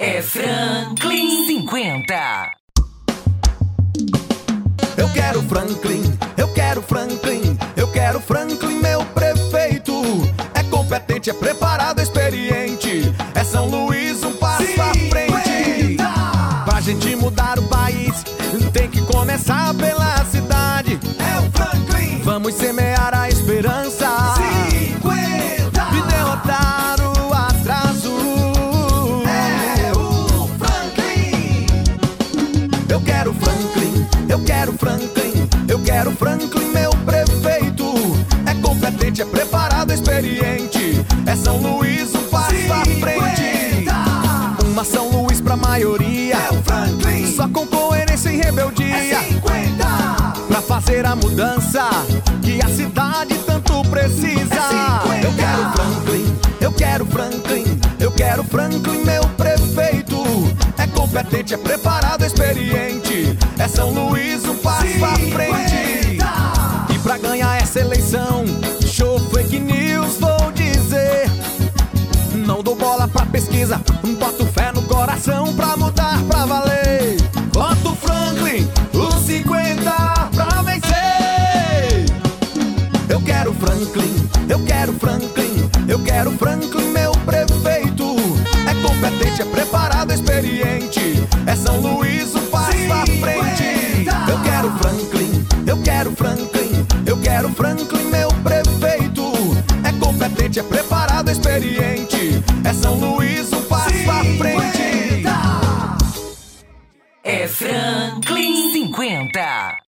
É Franklin 50. Eu quero Franklin, eu quero Franklin, eu quero Franklin, meu prefeito. É competente, é preparado, é experiente. É São Luís, um passo à frente. Pra gente mudar o país, tem que começar pela cidade. É o Franklin. Vamos semear Uma São Luís pra maioria. É o Franklin. Só com coerência e rebeldia. É 50. Pra fazer a mudança que a cidade tanto precisa. É 50. Eu quero Franklin, eu quero Franklin, eu quero Franklin, meu prefeito. É competente, é preparado, é experiente. É São Luís, um passo à frente. E pra ganhar essa eleição, show fake news, vou dizer. Não dou bola pra pesquisa, boto fé pra mudar pra valer. Bota o Franklin, os 50 pra vencer. Eu quero Franklin, eu quero Franklin, eu quero Franklin, meu prefeito. É competente, é preparado, é experiente. É São Luís o passo 50. à frente. Eu quero Franklin, eu quero Franklin, eu quero Franklin, meu prefeito. É competente, é preparado, é experiente. É São Luís. Franklin 50.